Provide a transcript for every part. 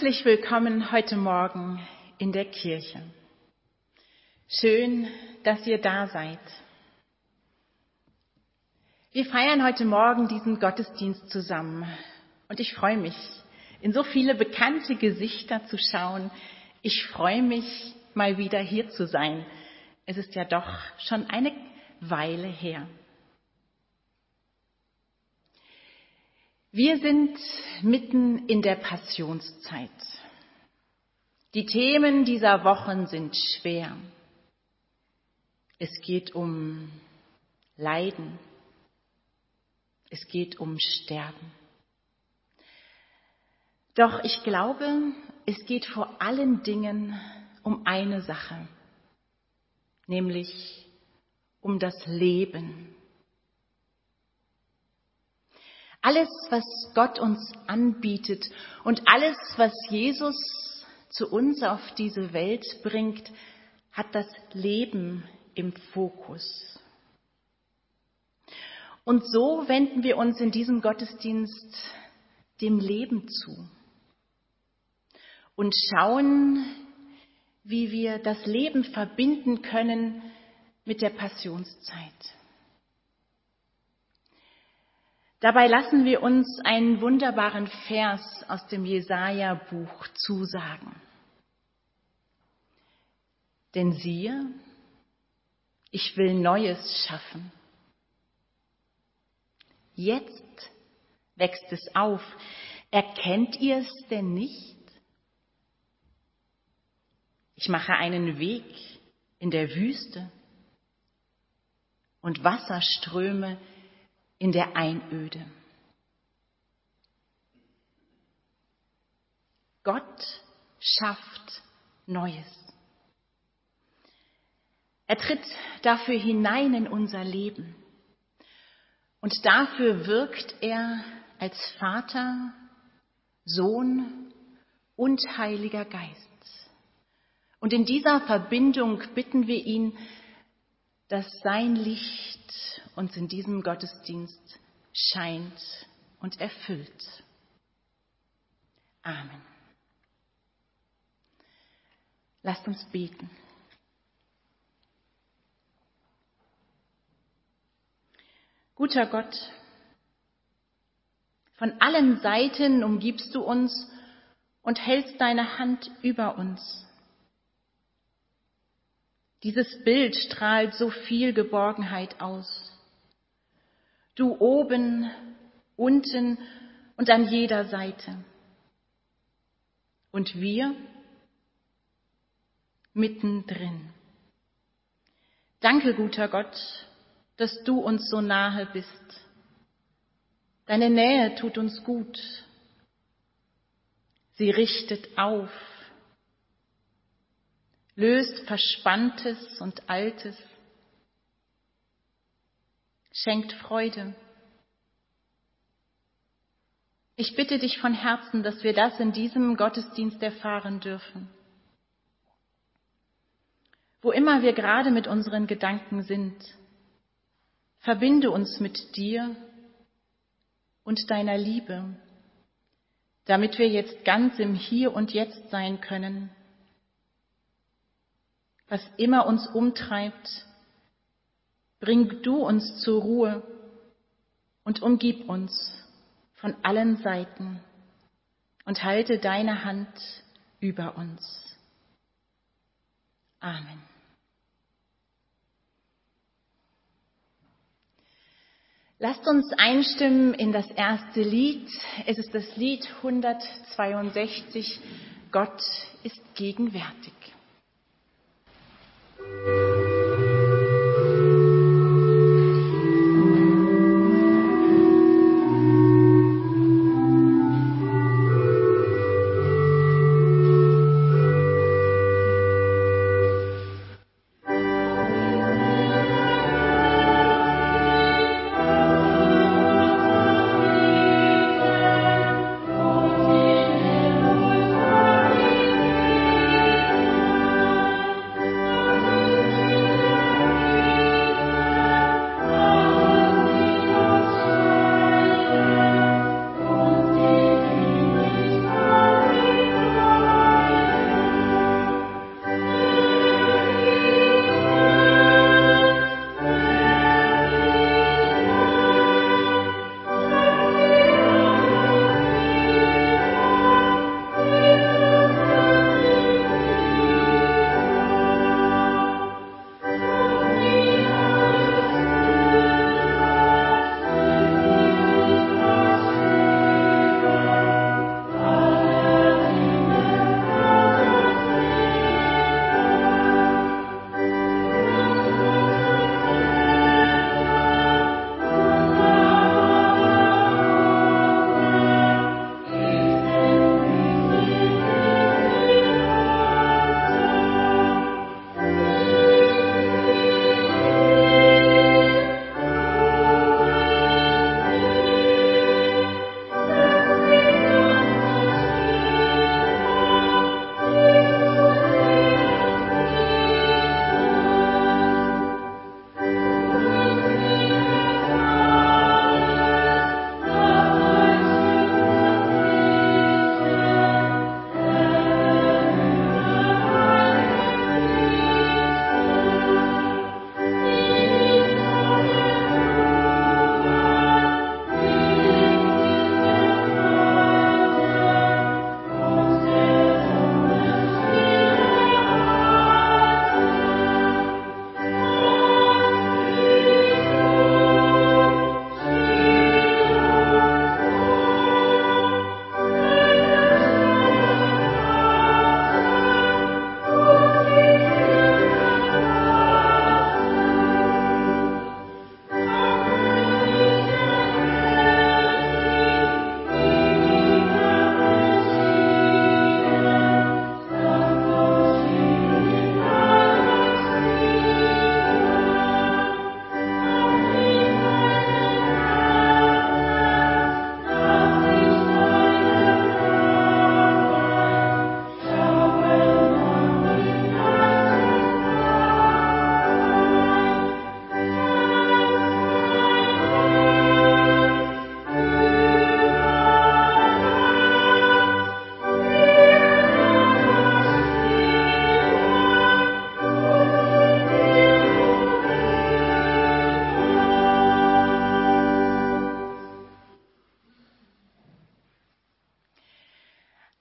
Herzlich willkommen heute Morgen in der Kirche. Schön, dass ihr da seid. Wir feiern heute Morgen diesen Gottesdienst zusammen und ich freue mich, in so viele bekannte Gesichter zu schauen. Ich freue mich, mal wieder hier zu sein. Es ist ja doch schon eine Weile her. Wir sind mitten in der Passionszeit. Die Themen dieser Wochen sind schwer. Es geht um Leiden. Es geht um Sterben. Doch ich glaube, es geht vor allen Dingen um eine Sache, nämlich um das Leben. Alles, was Gott uns anbietet und alles, was Jesus zu uns auf diese Welt bringt, hat das Leben im Fokus. Und so wenden wir uns in diesem Gottesdienst dem Leben zu und schauen, wie wir das Leben verbinden können mit der Passionszeit. Dabei lassen wir uns einen wunderbaren Vers aus dem Jesaja-Buch zusagen. Denn siehe, ich will Neues schaffen. Jetzt wächst es auf. Erkennt ihr es denn nicht? Ich mache einen Weg in der Wüste und Wasserströme in der Einöde. Gott schafft Neues. Er tritt dafür hinein in unser Leben. Und dafür wirkt er als Vater, Sohn und Heiliger Geist. Und in dieser Verbindung bitten wir ihn, dass sein Licht uns in diesem Gottesdienst scheint und erfüllt. Amen. Lasst uns beten. Guter Gott, von allen Seiten umgibst du uns und hältst deine Hand über uns. Dieses Bild strahlt so viel Geborgenheit aus. Du oben, unten und an jeder Seite. Und wir mittendrin. Danke, guter Gott, dass du uns so nahe bist. Deine Nähe tut uns gut. Sie richtet auf, löst Verspanntes und Altes, schenkt Freude. Ich bitte dich von Herzen, dass wir das in diesem Gottesdienst erfahren dürfen. Wo immer wir gerade mit unseren Gedanken sind, verbinde uns mit dir und deiner Liebe, damit wir jetzt ganz im Hier und Jetzt sein können. Was immer uns umtreibt, Bring du uns zur Ruhe und umgib uns von allen Seiten und halte deine Hand über uns. Amen. Lasst uns einstimmen in das erste Lied. Es ist das Lied 162. Gott ist gegenwärtig. Thank you.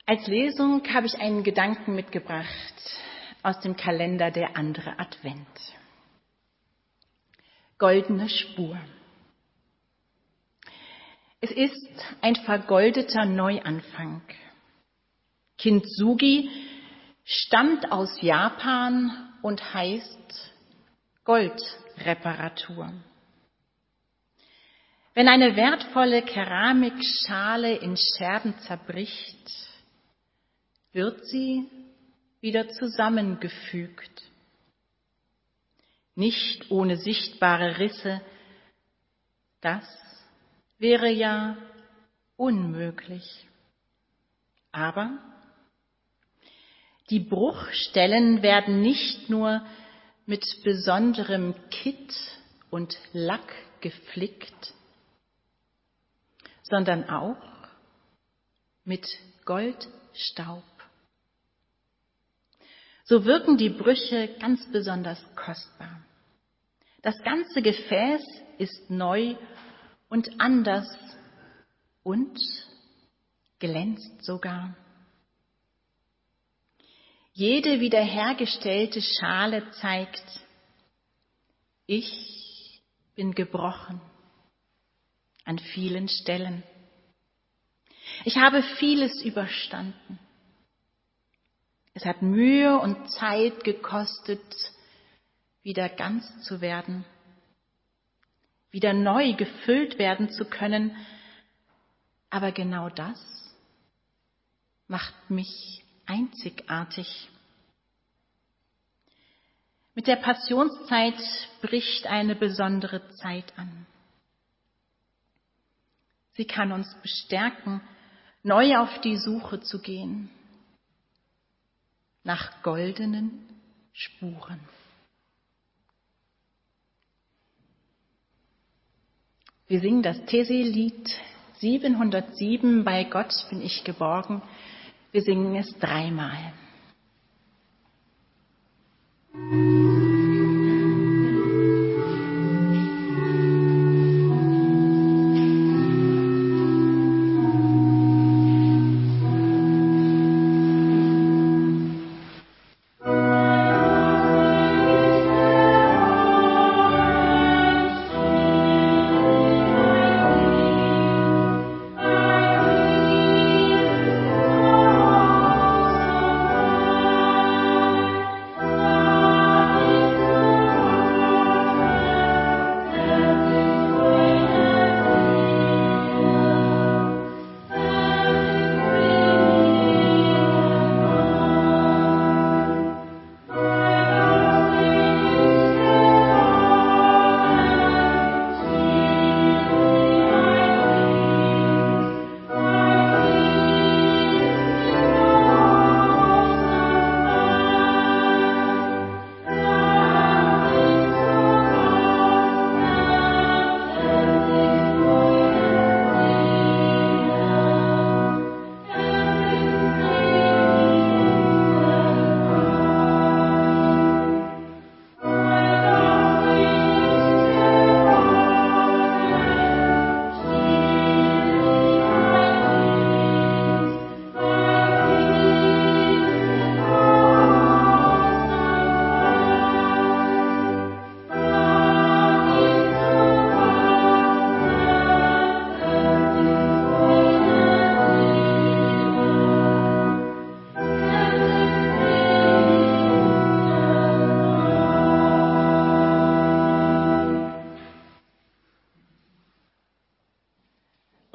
Als Lesung habe ich einen Gedanken mitgebracht aus dem Kalender der andere Advent. Goldene Spur. Es ist ein vergoldeter Neuanfang. Kintsugi stammt aus Japan und heißt Goldreparatur. Wenn eine wertvolle Keramikschale in Scherben zerbricht, wird sie wieder zusammengefügt. Nicht ohne sichtbare Risse, das wäre ja unmöglich. Aber die Bruchstellen werden nicht nur mit besonderem Kitt und Lack geflickt, sondern auch mit Goldstaub. So wirken die Brüche ganz besonders kostbar. Das ganze Gefäß ist neu und anders und glänzt sogar. Jede wiederhergestellte Schale zeigt, ich bin gebrochen an vielen Stellen. Ich habe vieles überstanden. Es hat Mühe und Zeit gekostet, wieder ganz zu werden, wieder neu gefüllt werden zu können. Aber genau das macht mich einzigartig. Mit der Passionszeit bricht eine besondere Zeit an. Sie kann uns bestärken, neu auf die Suche zu gehen nach goldenen Spuren. Wir singen das Tesi-Lied 707, bei Gott bin ich geborgen. Wir singen es dreimal.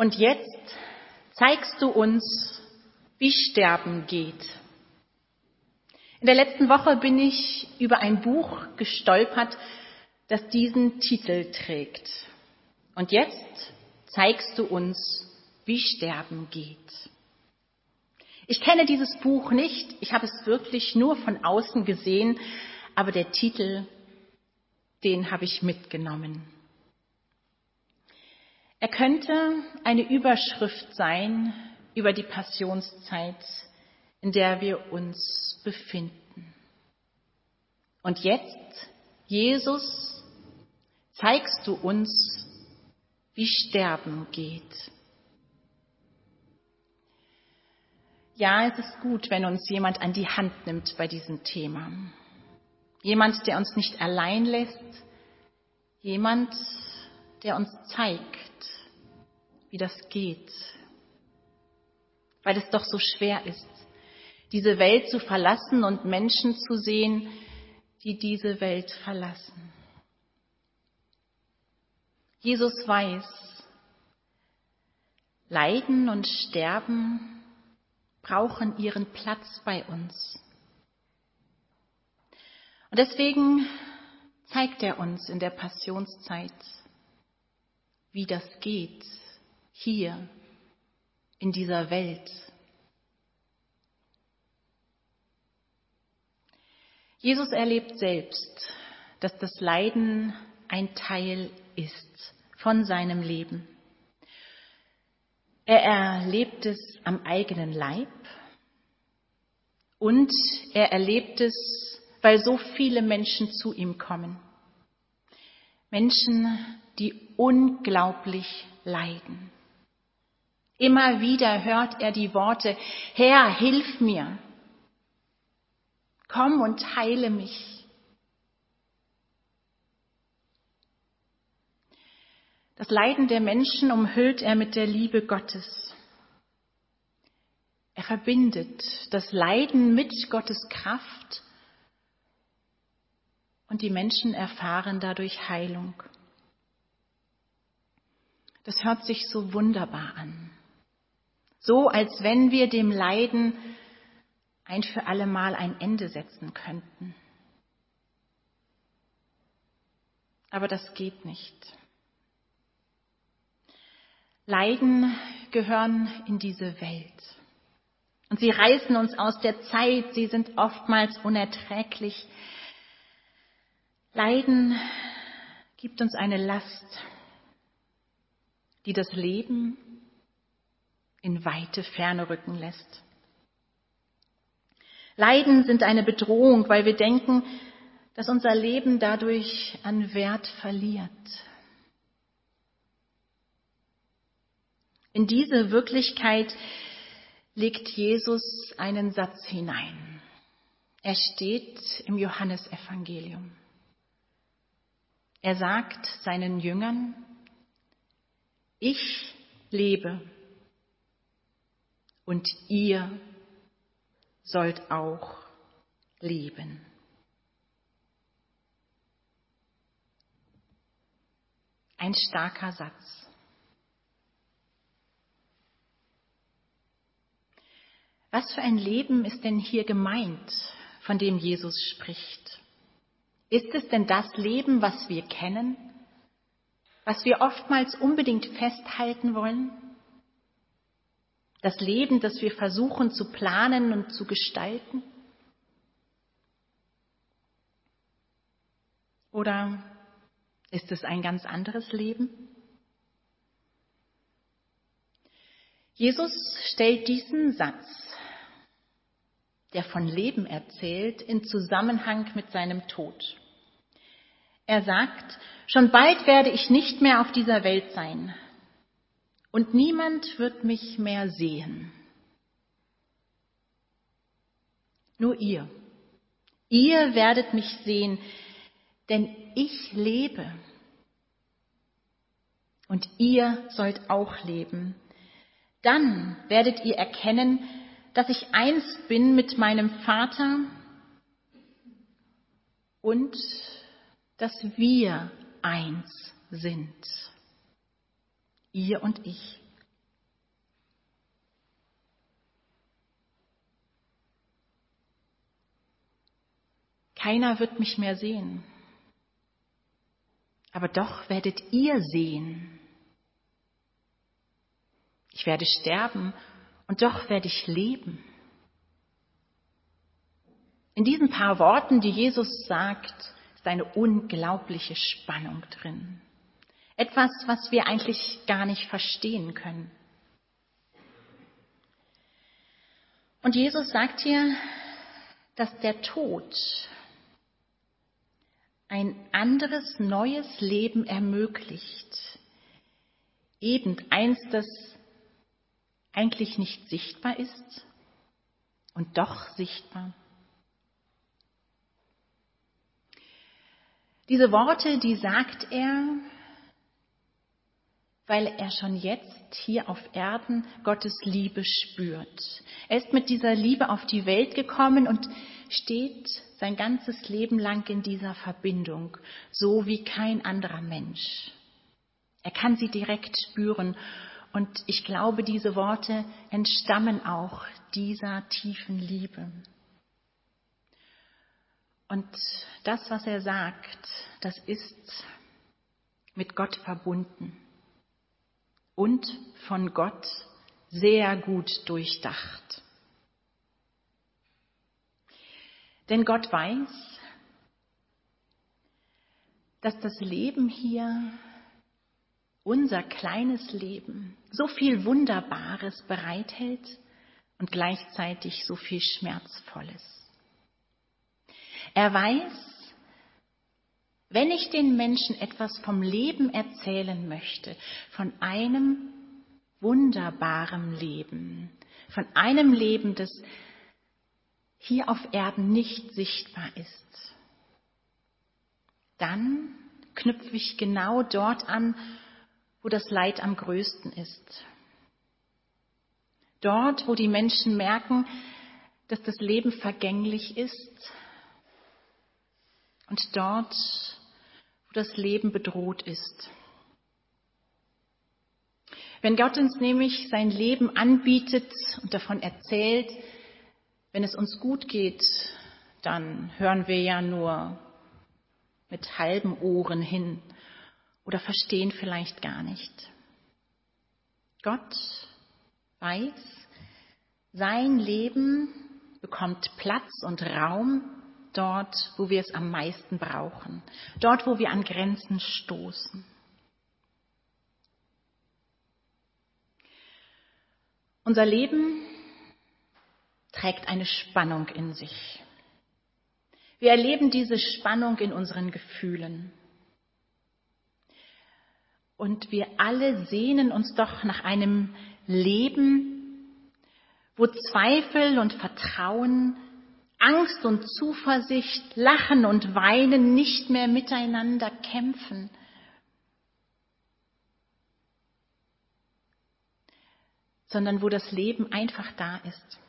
Und jetzt zeigst du uns, wie Sterben geht. In der letzten Woche bin ich über ein Buch gestolpert, das diesen Titel trägt. Und jetzt zeigst du uns, wie Sterben geht. Ich kenne dieses Buch nicht, ich habe es wirklich nur von außen gesehen, aber der Titel, den habe ich mitgenommen. Er könnte eine Überschrift sein über die Passionszeit, in der wir uns befinden. Und jetzt, Jesus, zeigst du uns, wie Sterben geht. Ja, es ist gut, wenn uns jemand an die Hand nimmt bei diesem Thema. Jemand, der uns nicht allein lässt. Jemand, der uns zeigt, wie das geht. Weil es doch so schwer ist, diese Welt zu verlassen und Menschen zu sehen, die diese Welt verlassen. Jesus weiß, Leiden und Sterben brauchen ihren Platz bei uns. Und deswegen zeigt er uns in der Passionszeit, wie das geht hier in dieser Welt. Jesus erlebt selbst, dass das Leiden ein Teil ist von seinem Leben. Er erlebt es am eigenen Leib und er erlebt es, weil so viele Menschen zu ihm kommen. Menschen, die unglaublich leiden. Immer wieder hört er die Worte, Herr, hilf mir, komm und heile mich. Das Leiden der Menschen umhüllt er mit der Liebe Gottes. Er verbindet das Leiden mit Gottes Kraft und die Menschen erfahren dadurch Heilung. Das hört sich so wunderbar an. So als wenn wir dem Leiden ein für allemal ein Ende setzen könnten. Aber das geht nicht. Leiden gehören in diese Welt. Und sie reißen uns aus der Zeit, sie sind oftmals unerträglich. Leiden gibt uns eine Last, die das Leben in weite Ferne rücken lässt. Leiden sind eine Bedrohung, weil wir denken, dass unser Leben dadurch an Wert verliert. In diese Wirklichkeit legt Jesus einen Satz hinein. Er steht im Johannesevangelium. Er sagt seinen Jüngern, ich lebe und ihr sollt auch leben. Ein starker Satz. Was für ein Leben ist denn hier gemeint, von dem Jesus spricht? Ist es denn das Leben, was wir kennen, was wir oftmals unbedingt festhalten wollen? Das Leben, das wir versuchen zu planen und zu gestalten? Oder ist es ein ganz anderes Leben? Jesus stellt diesen Satz der von Leben erzählt, in Zusammenhang mit seinem Tod. Er sagt, schon bald werde ich nicht mehr auf dieser Welt sein und niemand wird mich mehr sehen. Nur ihr. Ihr werdet mich sehen, denn ich lebe. Und ihr sollt auch leben. Dann werdet ihr erkennen, dass ich eins bin mit meinem Vater und dass wir eins sind. Ihr und ich. Keiner wird mich mehr sehen. Aber doch werdet ihr sehen. Ich werde sterben und doch werde ich leben. In diesen paar Worten, die Jesus sagt, ist eine unglaubliche Spannung drin. Etwas, was wir eigentlich gar nicht verstehen können. Und Jesus sagt hier, dass der Tod ein anderes, neues Leben ermöglicht. Eben eins, das eigentlich nicht sichtbar ist, und doch sichtbar. Diese Worte, die sagt er, weil er schon jetzt hier auf Erden Gottes Liebe spürt. Er ist mit dieser Liebe auf die Welt gekommen und steht sein ganzes Leben lang in dieser Verbindung, so wie kein anderer Mensch. Er kann sie direkt spüren und ich glaube, diese Worte entstammen auch dieser tiefen Liebe. Und das, was er sagt, das ist mit Gott verbunden und von Gott sehr gut durchdacht. Denn Gott weiß, dass das Leben hier, unser kleines Leben, so viel Wunderbares bereithält und gleichzeitig so viel Schmerzvolles. Er weiß, wenn ich den Menschen etwas vom Leben erzählen möchte, von einem wunderbaren Leben, von einem Leben, das hier auf Erden nicht sichtbar ist, dann knüpfe ich genau dort an, wo das Leid am größten ist. Dort, wo die Menschen merken, dass das Leben vergänglich ist und dort, das Leben bedroht ist. Wenn Gott uns nämlich sein Leben anbietet und davon erzählt, wenn es uns gut geht, dann hören wir ja nur mit halben Ohren hin oder verstehen vielleicht gar nicht. Gott weiß, sein Leben bekommt Platz und Raum dort, wo wir es am meisten brauchen, dort, wo wir an Grenzen stoßen. Unser Leben trägt eine Spannung in sich. Wir erleben diese Spannung in unseren Gefühlen. Und wir alle sehnen uns doch nach einem Leben, wo Zweifel und Vertrauen, Angst und Zuversicht, Lachen und Weinen nicht mehr miteinander kämpfen. sondern wo das Leben einfach da ist.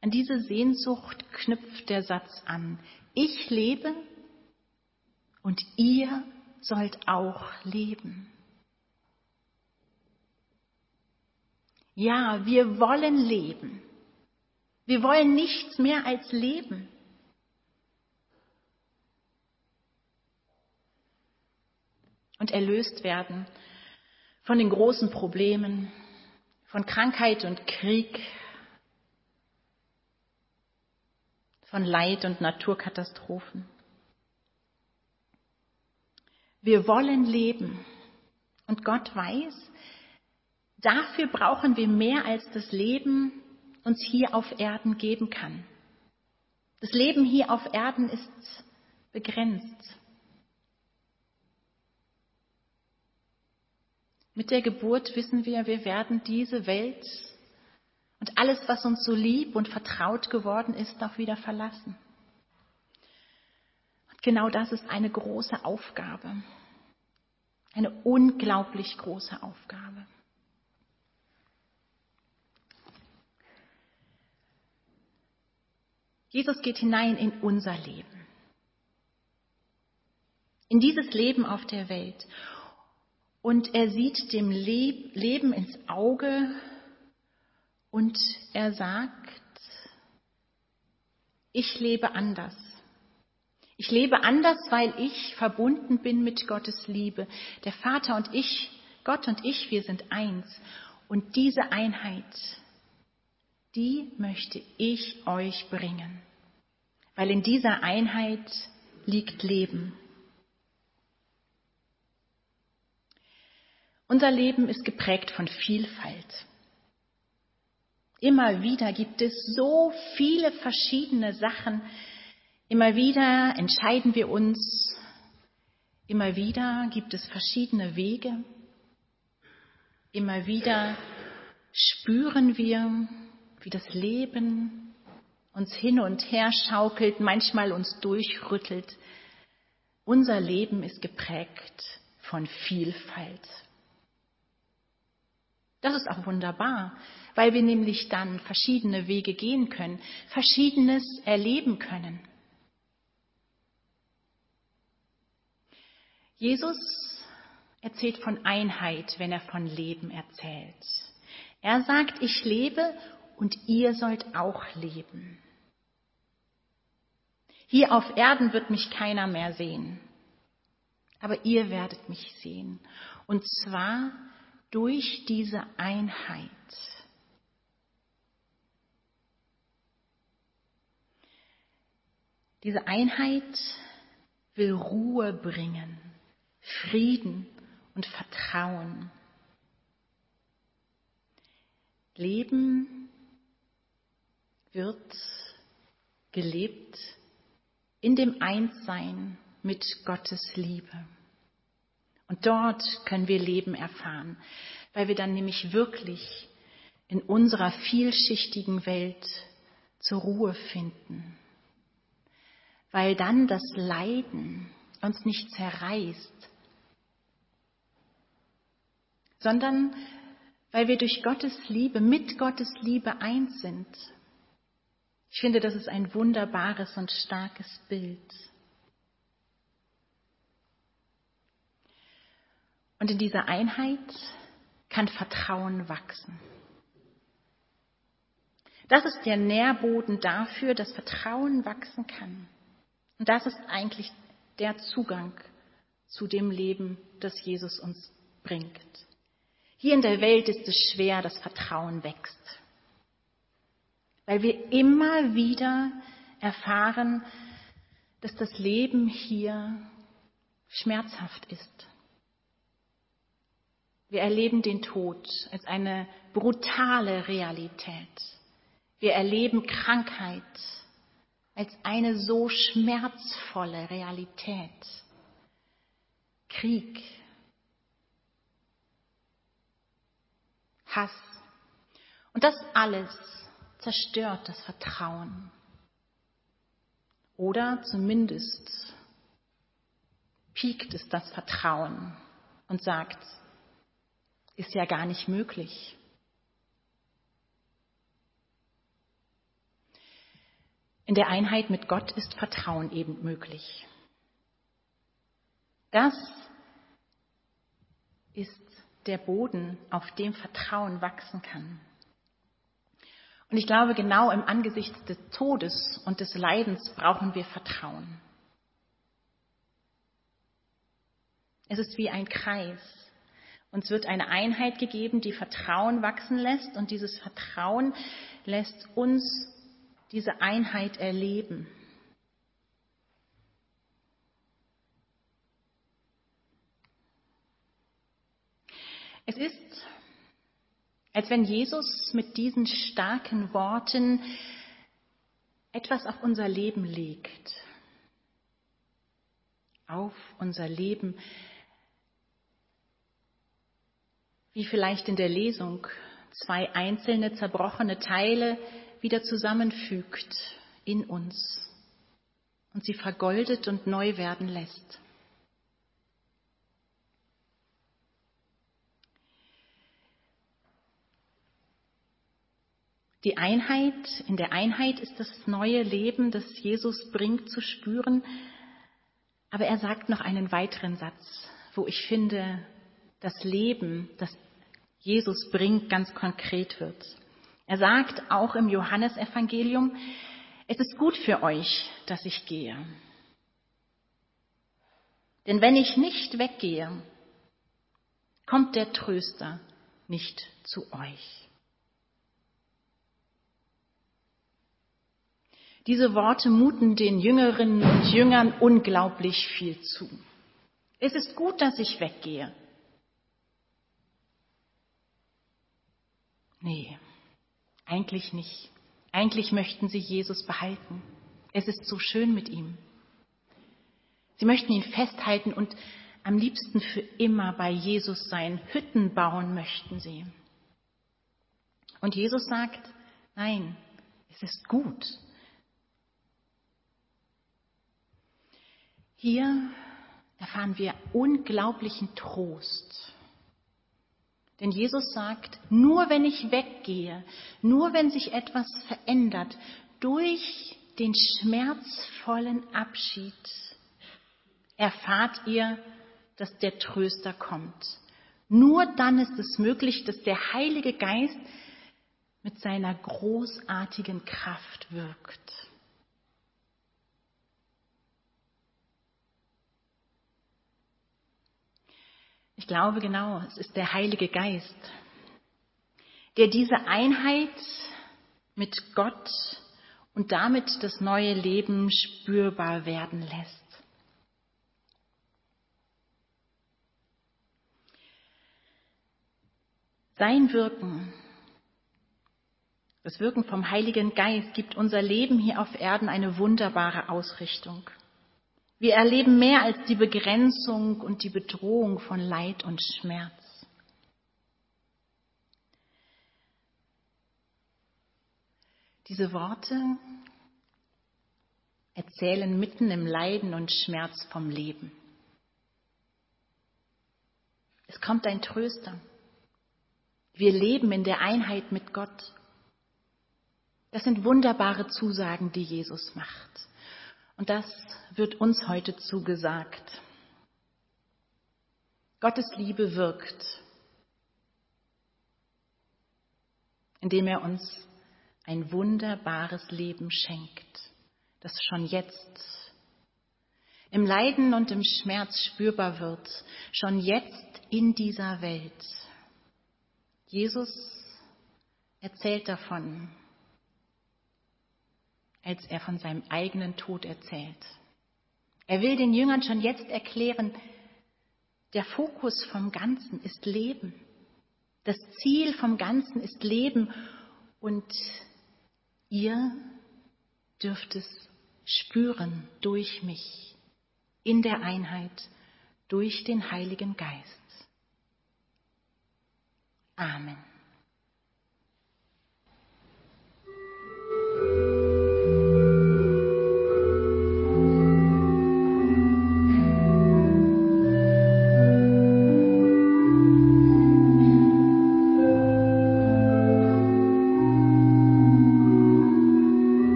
An diese Sehnsucht knüpft der Satz an. Ich lebe und ihr sollt auch leben. Ja, wir wollen leben. Wir wollen nichts mehr als leben. Und erlöst werden von den großen Problemen, von Krankheit und Krieg, von Leid und Naturkatastrophen. Wir wollen leben und Gott weiß, dafür brauchen wir mehr als das Leben uns hier auf Erden geben kann. Das Leben hier auf Erden ist begrenzt. Mit der Geburt wissen wir, wir werden diese Welt und alles, was uns so lieb und vertraut geworden ist, auch wieder verlassen. Und genau das ist eine große Aufgabe. Eine unglaublich große Aufgabe. Jesus geht hinein in unser Leben. In dieses Leben auf der Welt. Und er sieht dem Leben ins Auge und er sagt, ich lebe anders. Ich lebe anders, weil ich verbunden bin mit Gottes Liebe. Der Vater und ich, Gott und ich, wir sind eins. Und diese Einheit, die möchte ich euch bringen. Weil in dieser Einheit liegt Leben. Unser Leben ist geprägt von Vielfalt. Immer wieder gibt es so viele verschiedene Sachen. Immer wieder entscheiden wir uns. Immer wieder gibt es verschiedene Wege. Immer wieder spüren wir, wie das Leben uns hin und her schaukelt, manchmal uns durchrüttelt. Unser Leben ist geprägt von Vielfalt. Das ist auch wunderbar, weil wir nämlich dann verschiedene Wege gehen können, verschiedenes erleben können. Jesus erzählt von Einheit, wenn er von Leben erzählt. Er sagt, ich lebe und ihr sollt auch leben. Hier auf Erden wird mich keiner mehr sehen, aber ihr werdet mich sehen. Und zwar durch diese Einheit. Diese Einheit will Ruhe bringen, Frieden und Vertrauen. Leben wird gelebt in dem Einssein mit Gottes Liebe. Und dort können wir Leben erfahren, weil wir dann nämlich wirklich in unserer vielschichtigen Welt zur Ruhe finden. Weil dann das Leiden uns nicht zerreißt, sondern weil wir durch Gottes Liebe, mit Gottes Liebe eins sind. Ich finde, das ist ein wunderbares und starkes Bild. Und in dieser Einheit kann Vertrauen wachsen. Das ist der Nährboden dafür, dass Vertrauen wachsen kann. Und das ist eigentlich der Zugang zu dem Leben, das Jesus uns bringt. Hier in der Welt ist es schwer, dass Vertrauen wächst, weil wir immer wieder erfahren, dass das Leben hier schmerzhaft ist. Wir erleben den Tod als eine brutale Realität. Wir erleben Krankheit als eine so schmerzvolle Realität. Krieg, Hass. Und das alles zerstört das Vertrauen. Oder zumindest piekt es das Vertrauen und sagt, ist ja gar nicht möglich. In der Einheit mit Gott ist Vertrauen eben möglich. Das ist der Boden, auf dem Vertrauen wachsen kann. Und ich glaube, genau im Angesicht des Todes und des Leidens brauchen wir Vertrauen. Es ist wie ein Kreis. Uns wird eine Einheit gegeben, die Vertrauen wachsen lässt und dieses Vertrauen lässt uns diese Einheit erleben. Es ist, als wenn Jesus mit diesen starken Worten etwas auf unser Leben legt. Auf unser Leben wie vielleicht in der Lesung zwei einzelne zerbrochene Teile wieder zusammenfügt in uns und sie vergoldet und neu werden lässt. Die Einheit, in der Einheit ist das neue Leben, das Jesus bringt, zu spüren. Aber er sagt noch einen weiteren Satz, wo ich finde, das Leben, das Jesus bringt, ganz konkret wird. Er sagt auch im Johannesevangelium, es ist gut für euch, dass ich gehe. Denn wenn ich nicht weggehe, kommt der Tröster nicht zu euch. Diese Worte muten den Jüngerinnen und Jüngern unglaublich viel zu. Es ist gut, dass ich weggehe. Nee, eigentlich nicht. Eigentlich möchten sie Jesus behalten. Es ist so schön mit ihm. Sie möchten ihn festhalten und am liebsten für immer bei Jesus sein. Hütten bauen möchten sie. Und Jesus sagt, nein, es ist gut. Hier erfahren wir unglaublichen Trost. Denn Jesus sagt, nur wenn ich weggehe, nur wenn sich etwas verändert, durch den schmerzvollen Abschied, erfahrt ihr, dass der Tröster kommt. Nur dann ist es möglich, dass der Heilige Geist mit seiner großartigen Kraft wirkt. Ich glaube genau, es ist der Heilige Geist, der diese Einheit mit Gott und damit das neue Leben spürbar werden lässt. Sein Wirken, das Wirken vom Heiligen Geist gibt unser Leben hier auf Erden eine wunderbare Ausrichtung. Wir erleben mehr als die Begrenzung und die Bedrohung von Leid und Schmerz. Diese Worte erzählen mitten im Leiden und Schmerz vom Leben. Es kommt ein Tröster. Wir leben in der Einheit mit Gott. Das sind wunderbare Zusagen, die Jesus macht. Und das wird uns heute zugesagt. Gottes Liebe wirkt, indem er uns ein wunderbares Leben schenkt, das schon jetzt im Leiden und im Schmerz spürbar wird, schon jetzt in dieser Welt. Jesus erzählt davon, als er von seinem eigenen Tod erzählt. Er will den Jüngern schon jetzt erklären, der Fokus vom Ganzen ist Leben. Das Ziel vom Ganzen ist Leben und ihr dürft es spüren durch mich in der Einheit durch den Heiligen Geist. Amen.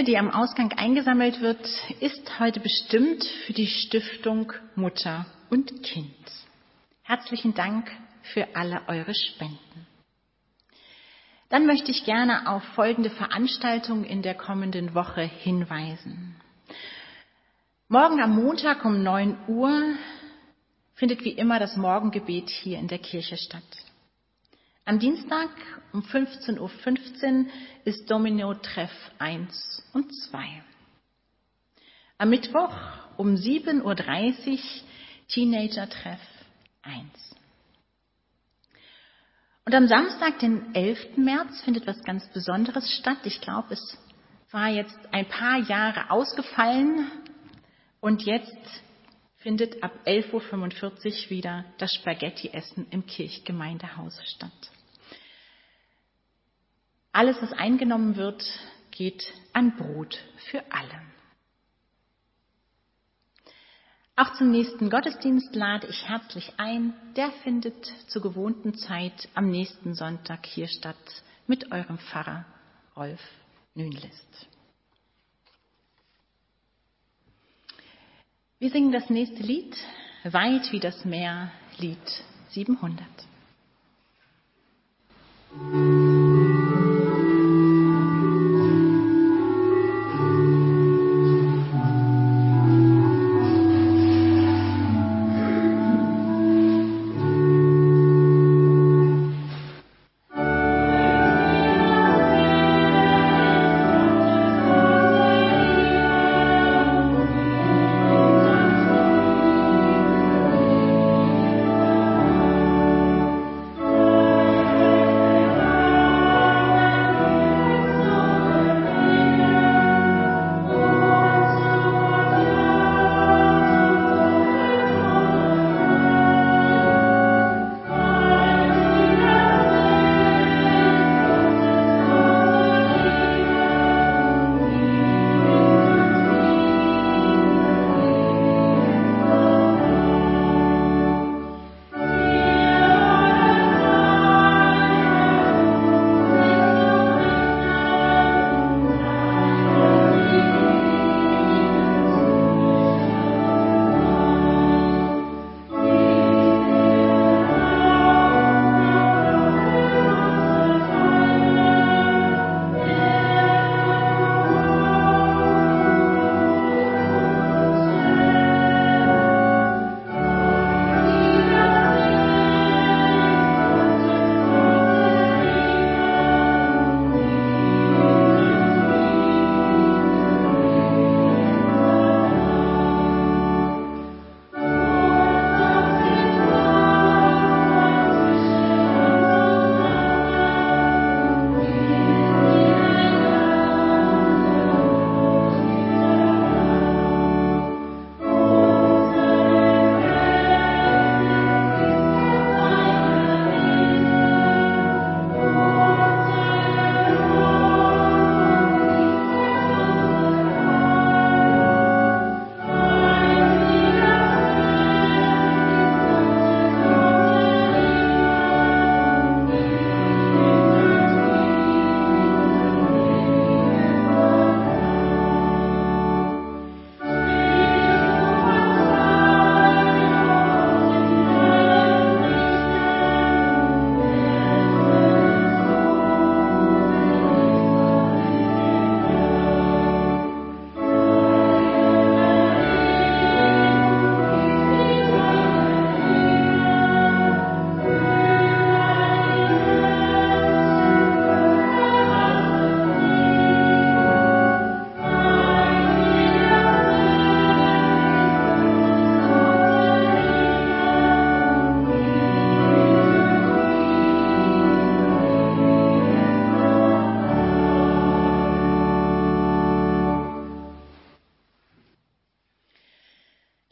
Die Kollekte, die am Ausgang eingesammelt wird, ist heute bestimmt für die Stiftung Mutter und Kind. Herzlichen Dank für alle eure Spenden. Dann möchte ich gerne auf folgende Veranstaltungen in der kommenden Woche hinweisen. Morgen am Montag um 9 Uhr findet wie immer das Morgengebet hier in der Kirche statt. Am Dienstag um 15.15 Uhr ist Domino-Treff 1 und 2. Am Mittwoch um 7.30 Uhr Teenager-Treff 1. Und am Samstag, den 11. März, findet was ganz Besonderes statt. Ich glaube, es war jetzt ein paar Jahre ausgefallen und jetzt findet ab 11.45 Uhr wieder das Spaghetti-Essen im Kirchgemeindehaus statt. Alles, was eingenommen wird, geht an Brot für alle. Auch zum nächsten Gottesdienst lade ich herzlich ein. Der findet zur gewohnten Zeit am nächsten Sonntag hier statt mit eurem Pfarrer Rolf Nünlist. Wir singen das nächste Lied, Weit wie das Meer, Lied 700.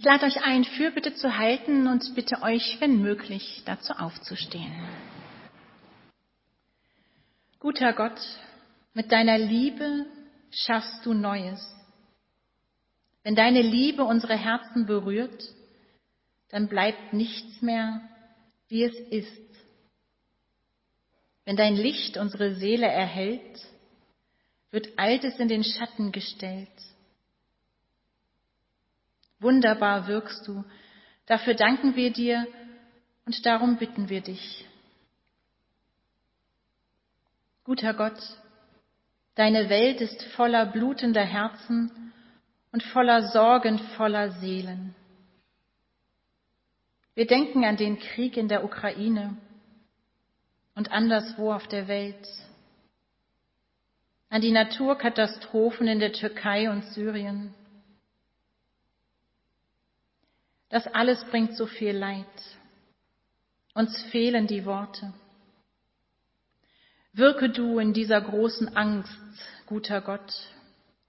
lade euch ein, Fürbitte zu halten und bitte euch, wenn möglich, dazu aufzustehen. Guter Gott, mit deiner Liebe schaffst du Neues. Wenn deine Liebe unsere Herzen berührt, dann bleibt nichts mehr, wie es ist. Wenn dein Licht unsere Seele erhält, wird Altes in den Schatten gestellt. Wunderbar wirkst du, dafür danken wir dir und darum bitten wir dich. Guter Gott, deine Welt ist voller blutender Herzen und voller sorgenvoller Seelen. Wir denken an den Krieg in der Ukraine und anderswo auf der Welt, an die Naturkatastrophen in der Türkei und Syrien. Das alles bringt so viel Leid. Uns fehlen die Worte. Wirke du in dieser großen Angst, guter Gott.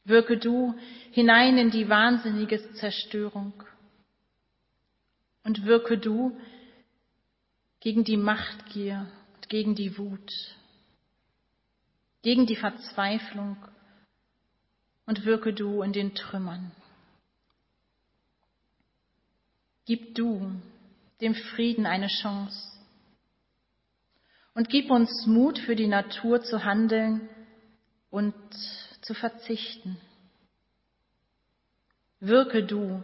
Wirke du hinein in die wahnsinnige Zerstörung. Und wirke du gegen die Machtgier und gegen die Wut, gegen die Verzweiflung und wirke du in den Trümmern. Gib du dem Frieden eine Chance und gib uns Mut für die Natur zu handeln und zu verzichten. Wirke du,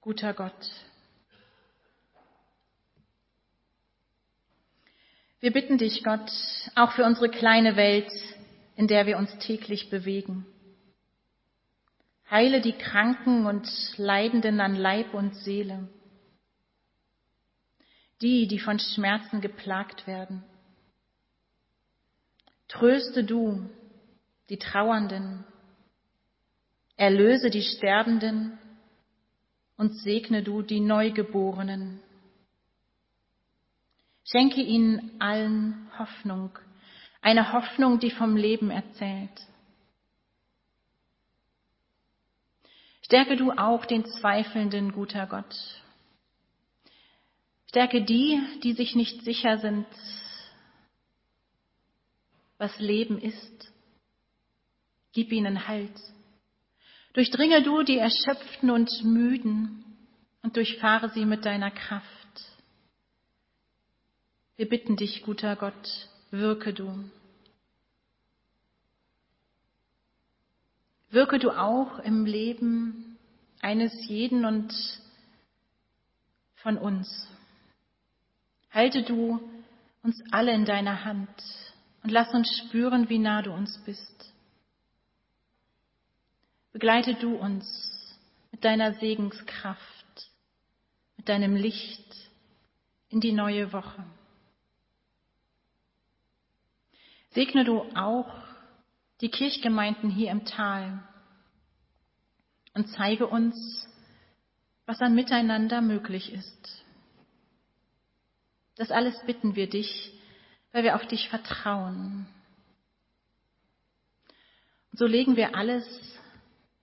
guter Gott. Wir bitten dich, Gott, auch für unsere kleine Welt, in der wir uns täglich bewegen. Heile die Kranken und Leidenden an Leib und Seele. Die, die von Schmerzen geplagt werden. Tröste du die Trauernden. Erlöse die Sterbenden und segne du die Neugeborenen. Schenke ihnen allen Hoffnung, eine Hoffnung, die vom Leben erzählt. Stärke du auch den Zweifelnden, guter Gott. Stärke die, die sich nicht sicher sind, was Leben ist. Gib ihnen Halt. Durchdringe du die Erschöpften und Müden und durchfahre sie mit deiner Kraft. Wir bitten dich, guter Gott, wirke du. Wirke du auch im Leben eines jeden und von uns. Halte du uns alle in deiner Hand und lass uns spüren, wie nah du uns bist. Begleite du uns mit deiner Segenskraft, mit deinem Licht in die neue Woche. Segne du auch die Kirchgemeinden hier im Tal und zeige uns, was an Miteinander möglich ist. Das alles bitten wir dich, weil wir auf dich vertrauen. Und so legen wir alles,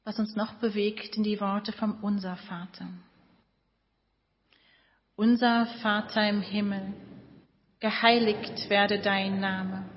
was uns noch bewegt, in die Worte vom Unser Vater. Unser Vater im Himmel, geheiligt werde dein Name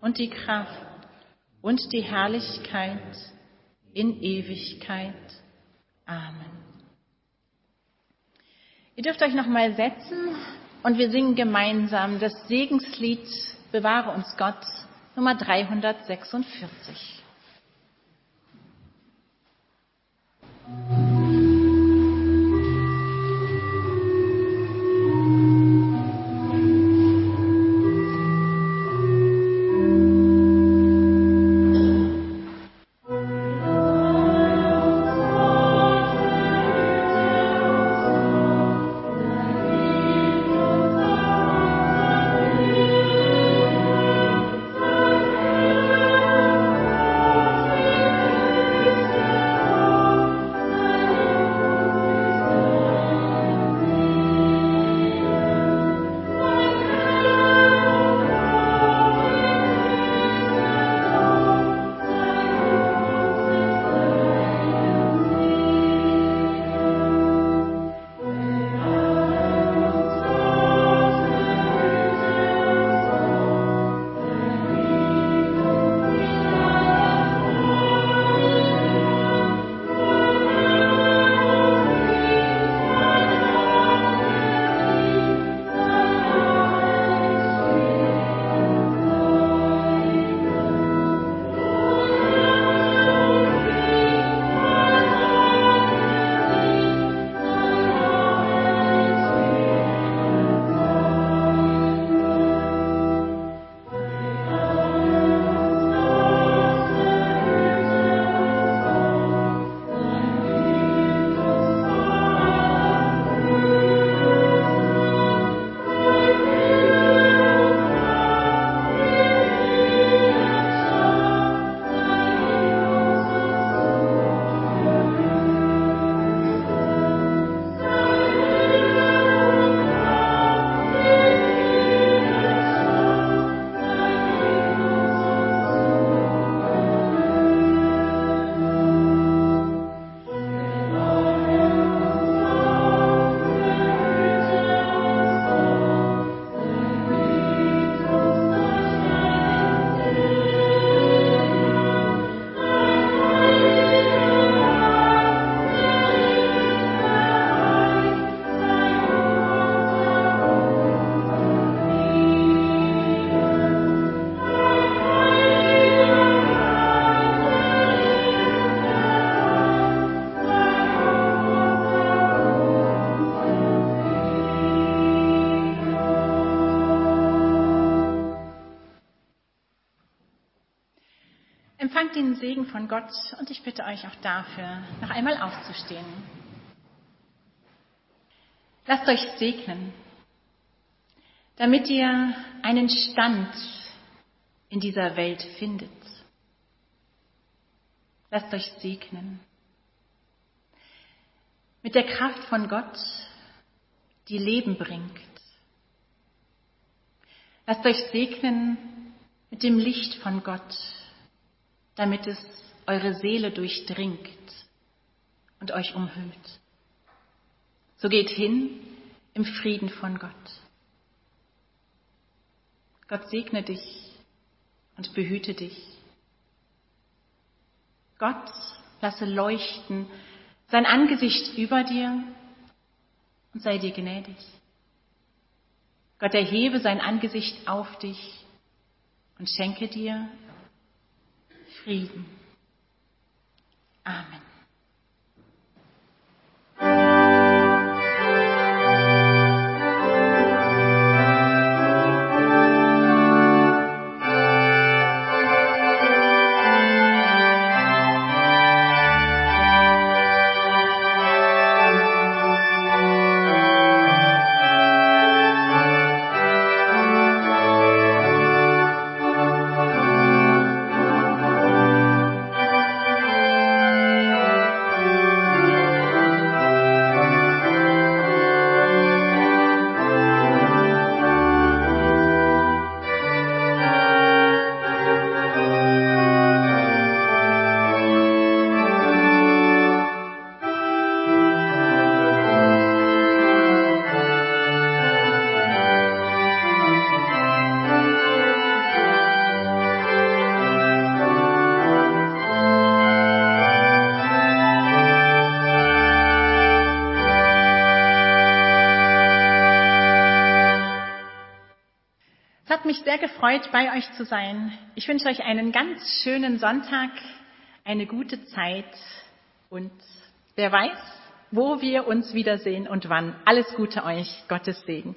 und die Kraft und die Herrlichkeit in Ewigkeit. Amen. Ihr dürft euch noch mal setzen und wir singen gemeinsam das Segenslied Bewahre uns Gott Nummer 346. Empfangt den Segen von Gott und ich bitte euch auch dafür, noch einmal aufzustehen. Lasst euch segnen, damit ihr einen Stand in dieser Welt findet. Lasst euch segnen mit der Kraft von Gott, die Leben bringt. Lasst euch segnen mit dem Licht von Gott, damit es eure Seele durchdringt und euch umhüllt. So geht hin im Frieden von Gott. Gott segne dich und behüte dich. Gott lasse leuchten sein Angesicht über dir und sei dir gnädig. Gott erhebe sein Angesicht auf dich und schenke dir Frieden. Amen. Gefreut, bei euch zu sein. Ich wünsche euch einen ganz schönen Sonntag, eine gute Zeit und wer weiß, wo wir uns wiedersehen und wann. Alles Gute euch, Gottes Segen.